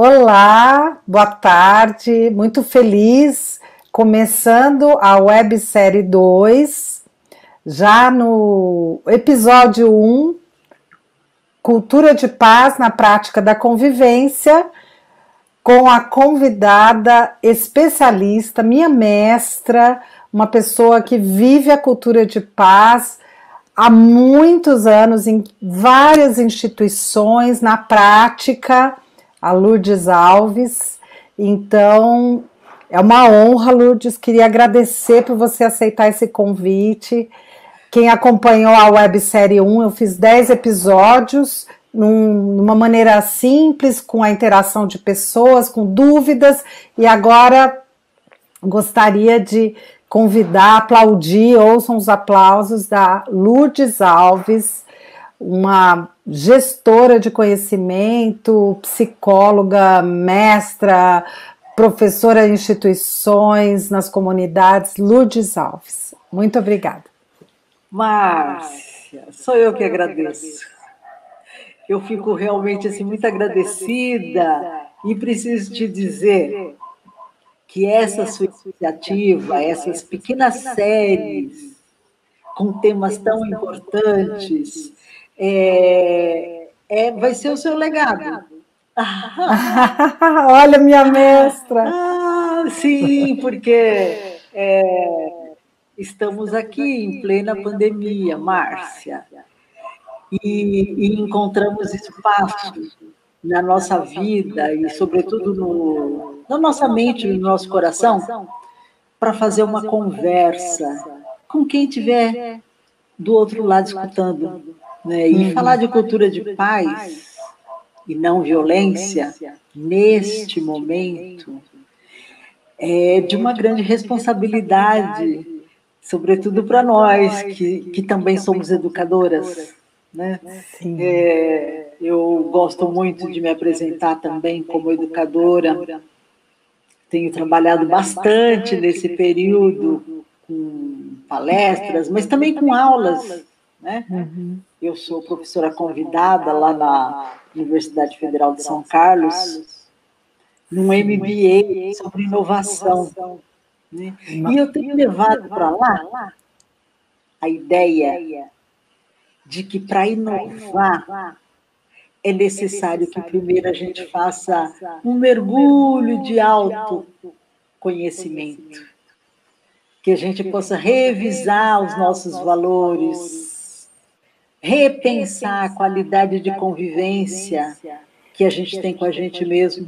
Olá, boa tarde, muito feliz, começando a websérie 2, já no episódio 1, um, Cultura de Paz na Prática da Convivência, com a convidada especialista, minha mestra, uma pessoa que vive a cultura de paz há muitos anos em várias instituições, na prática a Lourdes Alves. Então, é uma honra, Lourdes. Queria agradecer por você aceitar esse convite. Quem acompanhou a websérie 1, eu fiz 10 episódios, num, numa maneira simples, com a interação de pessoas, com dúvidas, e agora gostaria de convidar, aplaudir, ouçam os aplausos da Lourdes Alves, uma gestora de conhecimento, psicóloga, mestra, professora de instituições nas comunidades, Lourdes Alves. Muito obrigada. Márcia, sou eu que agradeço. Eu fico realmente assim muito agradecida e preciso te dizer que essa sua iniciativa, essas pequenas séries com temas tão importantes, é, é, vai ser o seu legado. Olha, minha mestra! Ah, sim, porque é, estamos aqui em plena pandemia, Márcia, e, e encontramos espaço na nossa vida e, sobretudo, no, na nossa mente, no nosso coração, para fazer uma conversa com quem estiver do outro lado escutando. Né? E uhum. falar de cultura de paz e não violência, neste momento, é de uma grande responsabilidade, sobretudo para nós, que, que também somos educadoras. Né? É, eu gosto muito de me apresentar também como educadora. Tenho trabalhado bastante nesse período com palestras, mas também com aulas. Né? Uhum. Eu sou professora convidada lá na Universidade Federal de São Carlos, num MBA sobre inovação. Né? E eu tenho levado para lá a ideia de que para inovar é necessário que primeiro a gente faça um mergulho de autoconhecimento, que a gente possa revisar os nossos valores, repensar a qualidade de convivência que a gente tem com a gente mesmo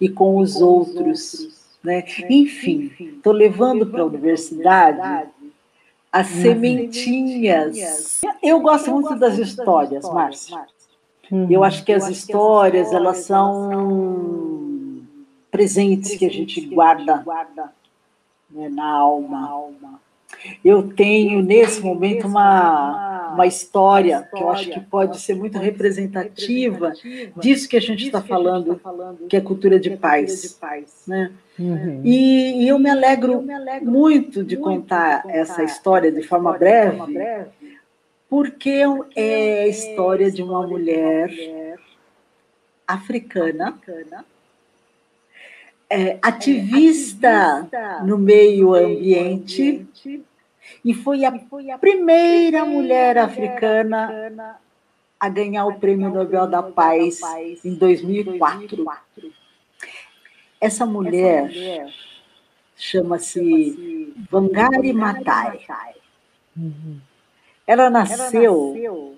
e com os outros. Né? Enfim, estou levando para a universidade as sementinhas. Eu gosto muito das histórias, Márcia. Eu acho que as histórias, elas são presentes que a gente guarda né, na alma. Eu tenho, nesse momento, uma, uma história que eu acho que pode ser muito representativa disso que a gente está falando, que é cultura de paz. Né? Uhum. E, e, eu me alegro muito de contar essa história de forma breve, porque é a história de uma mulher africana é, ativista no meio ambiente e foi a primeira mulher africana a ganhar o Prêmio Nobel da Paz em 2004. Essa mulher chama-se Wangari Maathai. Ela nasceu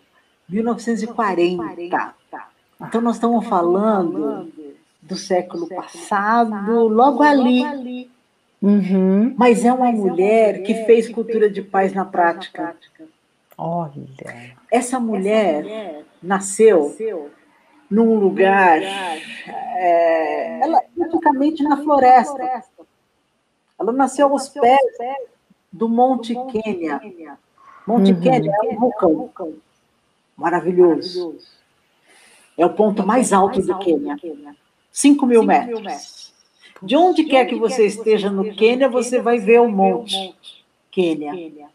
em 1940. Então nós estamos falando do século passado, logo ali. Uhum. Mas é uma mulher que fez cultura de paz na prática. Olha. Essa mulher nasceu num lugar, é, ela praticamente na floresta. Ela nasceu aos pés do Monte Quênia. Monte uhum. Quênia é um vulcão maravilhoso. É o ponto mais alto do Quênia. 5 mil metros. De onde quer que você esteja no Quênia, você vai ver o Monte Quênia.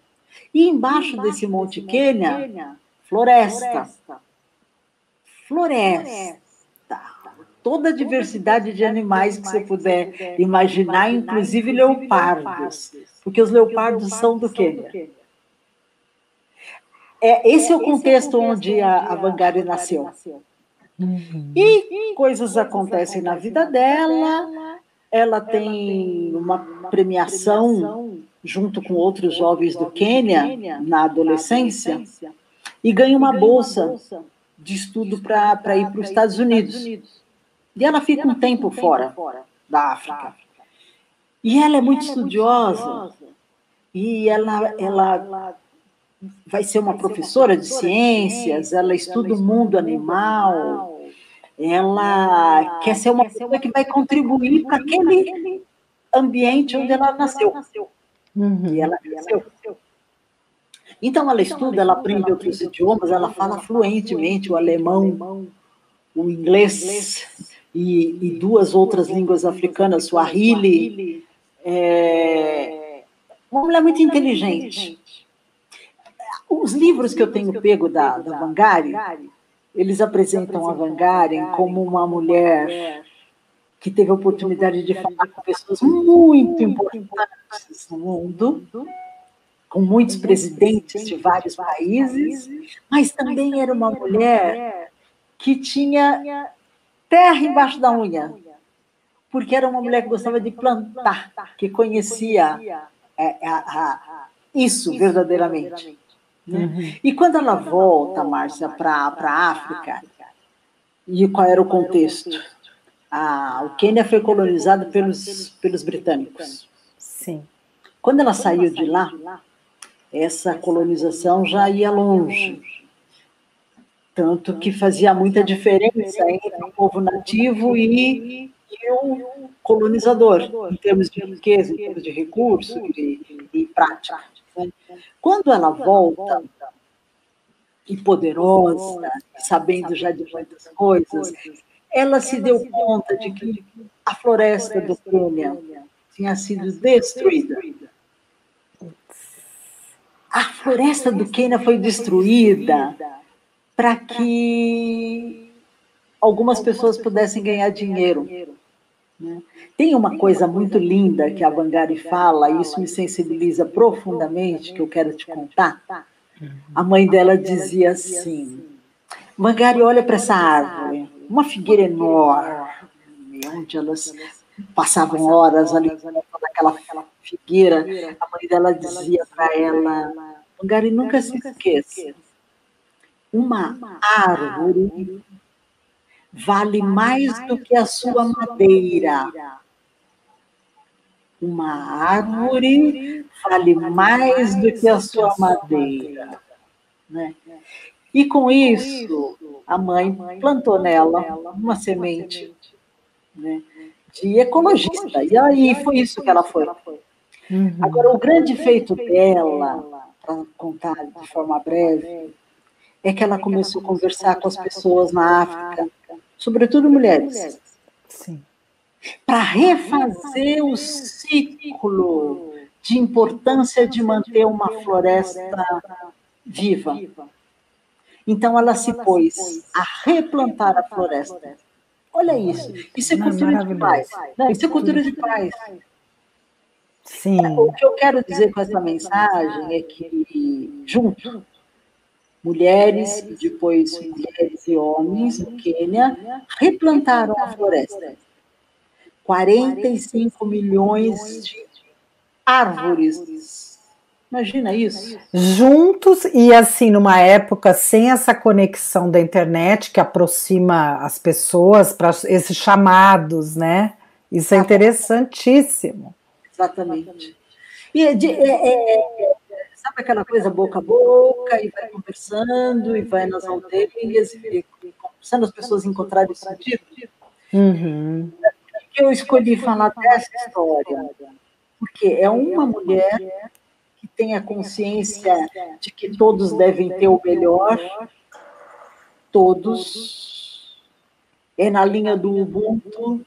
E embaixo desse Monte Quênia, floresta. Floresta. toda a diversidade de animais que você puder imaginar, inclusive leopardos. Porque os leopardos são do Quênia. É, esse é o contexto onde a, a Vangari nasceu. Uhum. E coisas acontecem na vida dela. Ela tem uma premiação junto com outros jovens do Quênia na adolescência e ganha uma bolsa de estudo para ir para os Estados Unidos. E ela fica um tempo fora da África. E ela é muito estudiosa. e ela, ela vai ser uma professora de ciências, ela estuda o mundo animal, ela quer ser uma pessoa que vai contribuir para aquele ambiente onde ela nasceu. Uhum. E ela cresceu. Então ela estuda, ela aprende outros idiomas, ela fala fluentemente o alemão, o inglês e, e duas outras línguas africanas, Swahili. É, uma mulher muito inteligente. Os livros que eu tenho pego da, da eles apresentam a Vangari como uma mulher que teve a oportunidade de falar com pessoas muito importantes no mundo, com muitos presidentes de vários países, mas também era uma mulher que tinha terra embaixo da unha, porque era uma mulher que gostava de plantar, que conhecia é, a, a, isso verdadeiramente. Né? Uhum. E quando ela volta, Márcia, para a África, e qual era o contexto? Ah, o Quênia foi colonizado pelos, pelos britânicos. Sim. Quando ela saiu de lá, essa colonização já ia longe. Tanto que fazia muita diferença entre o povo nativo e, e o colonizador, em termos de riqueza, em termos de recurso e, e prática. Quando ela volta, e poderosa, sabendo já de muitas coisas, ela se deu conta de que a floresta do Quênia tinha sido destruída. A floresta do Quênia foi destruída para que algumas pessoas pudessem ganhar dinheiro. Né? Tem uma coisa muito linda que a Vangari fala, e isso me sensibiliza profundamente, que eu quero te contar. A mãe dela dizia assim: Vangari, olha para essa árvore, uma figueira enorme, onde elas passavam horas ali naquela figueira. A mãe dela dizia para ela: Vangari, nunca se esqueça, uma árvore vale mais do que a sua madeira. Uma árvore vale mais do que a sua madeira. Né? E com isso, a mãe plantou nela uma semente né, de ecologista. E aí foi isso que ela foi. Uhum. Agora, o grande feito dela, para contar de forma breve, é que ela começou a conversar com as pessoas na África sobretudo mulheres. Sim. Para refazer o ciclo de importância de manter uma floresta viva. Então ela se pôs a replantar a floresta. Olha isso. Isso é cultura de paz. Isso é cultura de paz. Sim. O que eu quero dizer com essa mensagem é que, junto, mulheres, e depois mulheres e homens no Quênia, replantaram a floresta. 45 milhões de árvores. Imagina isso. Juntos e assim, numa época sem essa conexão da internet que aproxima as pessoas para esses chamados, né? Isso é interessantíssimo. Exatamente. E é, é, é sabe aquela coisa boca a boca, e vai conversando, e vai nas aldeias, e conversando, as pessoas encontrarem sentido. Uhum. que eu escolhi falar dessa história? Porque é uma mulher que tem a consciência de que todos devem ter o melhor, todos, é na linha do Ubuntu,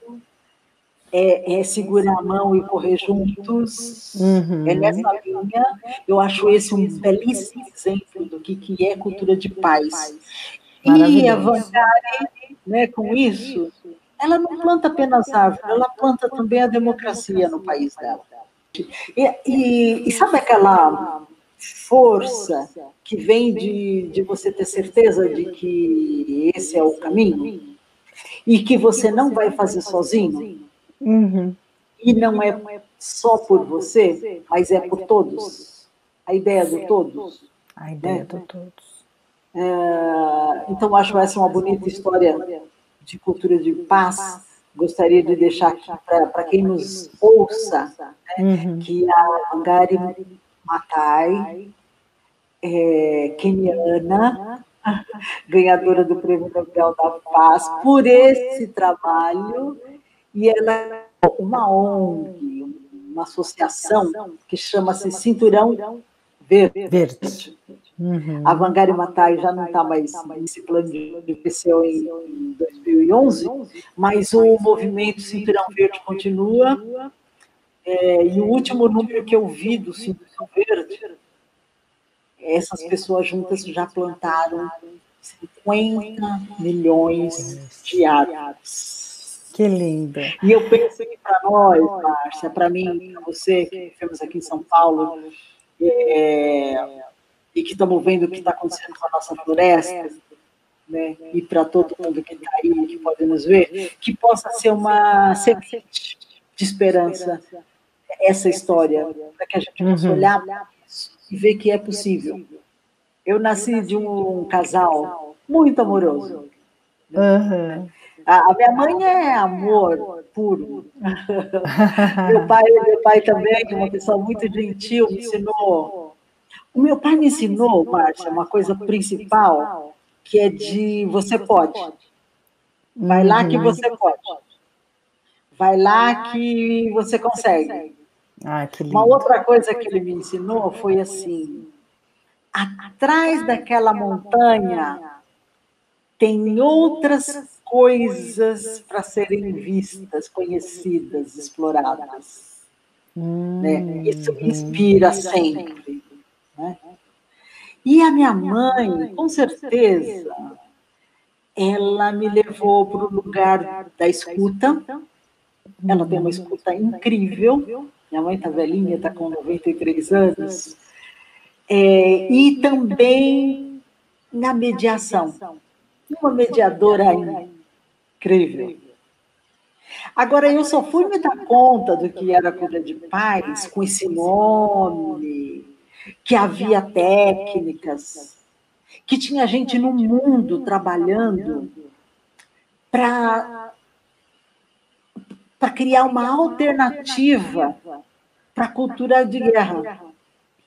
é, é, segurar a mão e correr juntos. Uhum. É nessa linha. Eu acho esse um belíssimo exemplo do que, que é cultura de paz. E a Vangari, né, com isso, ela não planta apenas árvore, ela planta também a democracia no país dela. E, e, e sabe aquela força que vem de, de você ter certeza de que esse é o caminho? E que você não vai fazer sozinho? Uhum. E não é só por você, mas é por todos. A ideia do todos. A ideia né? do todos. É, então, acho essa uma bonita história de cultura de paz. Gostaria de deixar aqui para quem nos ouça né, uhum. que a Angari Matai, é, keniana, ganhadora do Prêmio Nobel da Paz, por esse trabalho, e ela é uma ONG, uma associação que chama-se Cinturão Verde. Verde. Uhum. A Vangari Matai já não está mais nesse plano de PCO em 2011, mas o movimento Cinturão Verde continua. É, e o último número que eu vi do Cinturão Verde, essas pessoas juntas já plantaram 50 milhões de árvores. Que linda. E eu penso que para nós, Márcia, para mim, para você, que vivemos aqui em São Paulo, é, e que estamos vendo o que está acontecendo com a nossa floresta, né, e para todo mundo que está aí, que pode nos ver, que possa ser uma semente de esperança essa história, para que a gente possa uhum. olhar e ver que é possível. Eu nasci de um casal muito amoroso. Uhum. A, minha mãe é amor puro. meu, pai, meu pai também, uma pessoa muito gentil, me ensinou. O meu pai me ensinou, Márcia, uma coisa principal, que é de você pode. Vai lá que você pode. Vai lá que você consegue. Ah, uma outra coisa que ele me ensinou foi assim: atrás daquela montanha tem outras coisas para serem vistas, conhecidas, exploradas. Hum, né? Isso me inspira sempre. Né? E a minha mãe, com certeza, ela me levou para o lugar da escuta. Ela tem uma escuta incrível. Minha mãe está velhinha, está com 93 anos. É, e também na mediação. Uma mediadora incrível. Agora, eu só fui me dar conta do que era cura de paz com esse nome, que havia técnicas, que tinha gente no mundo trabalhando para criar uma alternativa para a cultura de guerra.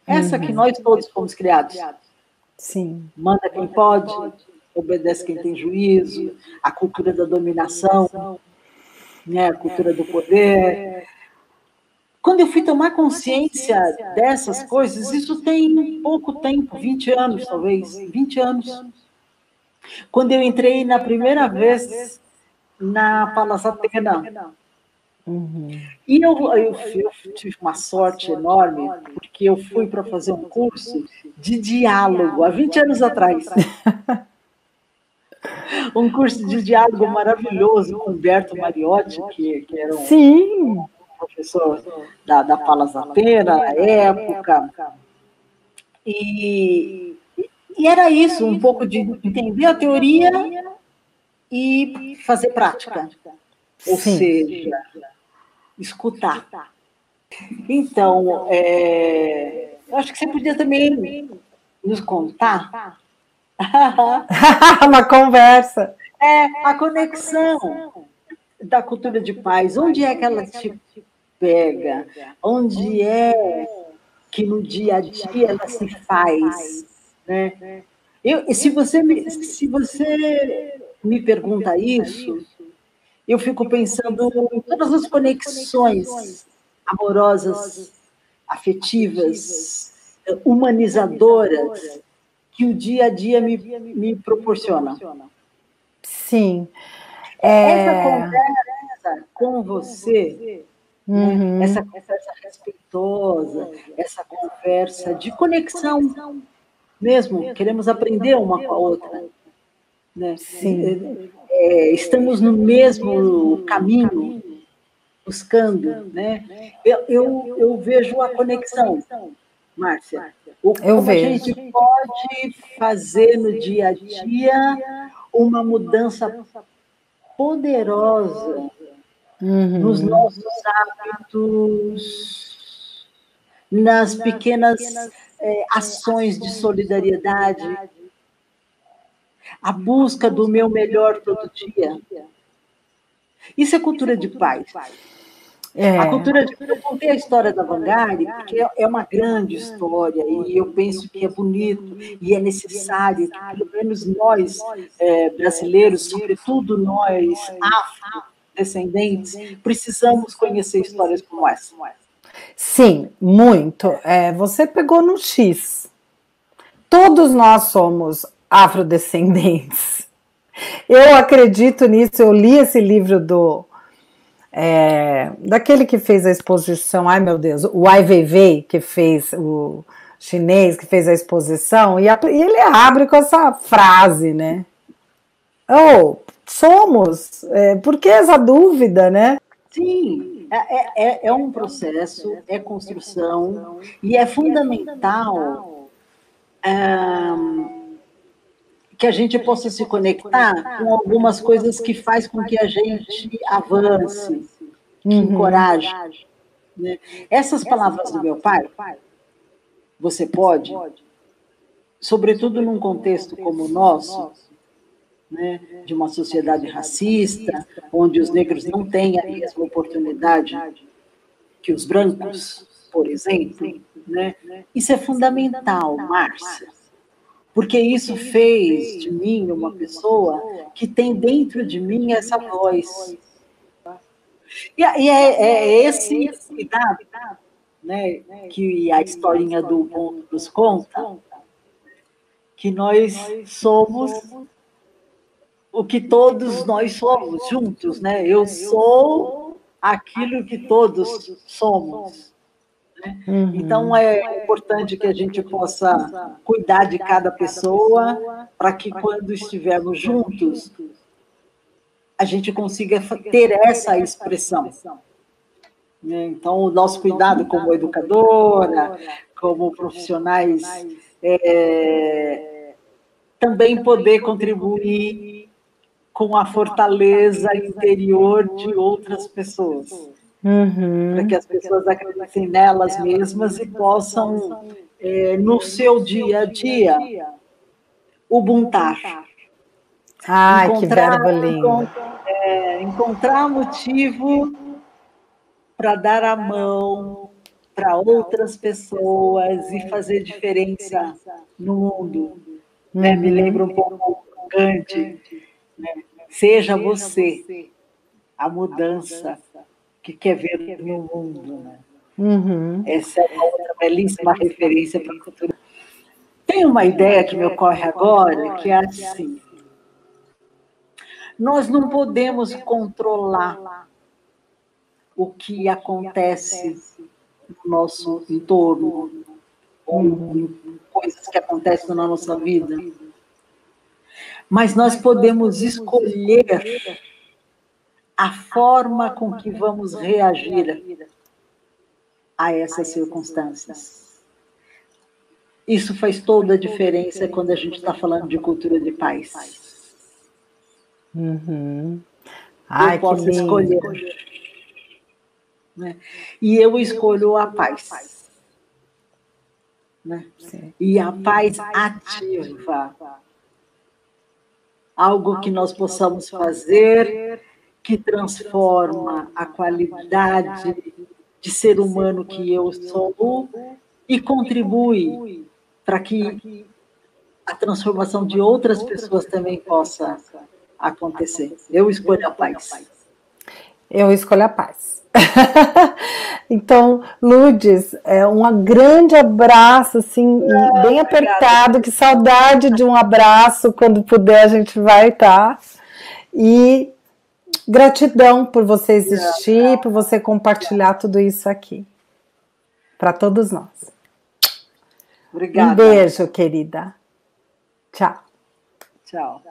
Essa que uhum. nós todos fomos criados. Sim. Manda quem pode, obedece quem tem juízo, a cultura da dominação, né, a cultura do poder. Quando eu fui tomar consciência dessas coisas, isso tem pouco tempo, 20 anos talvez, 20 anos. Quando eu entrei na primeira vez na Palas Atena, Uhum. E eu, eu, eu, tive uma sorte enorme, porque eu fui para fazer um curso de diálogo há 20 anos atrás. um curso de diálogo maravilhoso com Humberto Mariotti, que, que era um, Sim. professor da, da Palas Atena na época. E, e era isso, um pouco de entender a teoria e fazer prática. Ou Sim. seja, escutar. Então, é, eu acho que você podia também nos contar. Uma conversa. É, a conexão da cultura de paz. Onde é que ela te pega? Onde é que no dia a dia ela se faz? Né? Eu, se, você me, se você me pergunta isso, eu fico pensando em todas as conexões amorosas, afetivas, humanizadoras que o dia a dia me, me proporciona. Sim. É... Essa conversa com você, né, uhum. né? essa conversa respeitosa, essa conversa de conexão mesmo, queremos aprender uma com a outra. Né? Sim. É, é, estamos no mesmo caminho, buscando, né? Eu, eu, eu vejo a conexão, Márcia. O, eu como vejo. a gente pode fazer no dia a dia uma mudança poderosa uhum. nos nossos hábitos, nas pequenas é, ações de solidariedade, a busca do meu melhor todo dia. Isso é cultura de paz. É. A cultura de eu contei a história da Vanguard, porque é uma grande história, e eu penso que é bonito e é necessário que, pelo menos nós é, brasileiros, sobretudo nós afrodescendentes, precisamos conhecer histórias como essa. Sim, muito. É, você pegou no X. Todos nós somos afrodescendentes. Eu acredito nisso, eu li esse livro do. É, daquele que fez a exposição, ai meu Deus, o Weiwei, que fez o chinês, que fez a exposição, e, a, e ele abre com essa frase, né? Oh, somos, é, por que essa dúvida, né? Sim, é, é, é um processo, é construção, e é fundamental. Um, que a gente possa se conectar com algumas coisas que faz com que a gente avance, que uhum. encoraje. Né? Essas palavras do meu pai, você pode, sobretudo num contexto como o nosso, né, de uma sociedade racista, onde os negros não têm a mesma oportunidade que os brancos, por exemplo, né? Isso é fundamental, Márcia porque isso fez de mim uma pessoa que tem dentro de mim essa voz. E, é, é esse cuidado né, que a historinha do mundo nos conta, que nós somos o que todos nós somos juntos, né? Eu sou aquilo que todos somos. Uhum. Então, é importante que a gente possa cuidar de cada pessoa, para que quando estivermos juntos, a gente consiga ter essa expressão. Né? Então, o nosso cuidado como educadora, como profissionais, é, também poder contribuir com a fortaleza interior de outras pessoas uhum. para que as pessoas acreditem nelas mesmas e possam, é, no seu dia a dia, ubuntar. Ai, encontrar, que verbo lindo. É, encontrar motivo para dar a mão para outras pessoas e fazer diferença no mundo. Uhum. Né? Me uhum. lembra um pouco Gandhi. Né? Seja você a mudança que quer ver no mundo. Né? Uhum. Essa é uma outra belíssima referência para a cultura. Tem uma ideia que me ocorre agora, que é assim: nós não podemos controlar o que acontece no nosso entorno, ou coisas que acontecem na nossa vida. Mas nós podemos escolher a forma com que vamos reagir a essas circunstâncias. Isso faz toda a diferença quando a gente está falando de cultura de paz. Uhum. Ai, eu posso escolher. Né? E eu escolho a paz. Né? E a paz ativa. Algo que nós possamos fazer que transforma a qualidade de ser humano que eu sou e contribui para que a transformação de outras pessoas também possa acontecer. Eu escolho a paz. Eu escolho a paz. então, Ludes, é um grande abraço, assim, ah, bem apertado. Que saudade de um abraço. Quando puder, a gente vai estar. Tá? E Gratidão por você existir, por você compartilhar tudo isso aqui. Para todos nós. Obrigada. Um beijo, querida. Tchau. Tchau.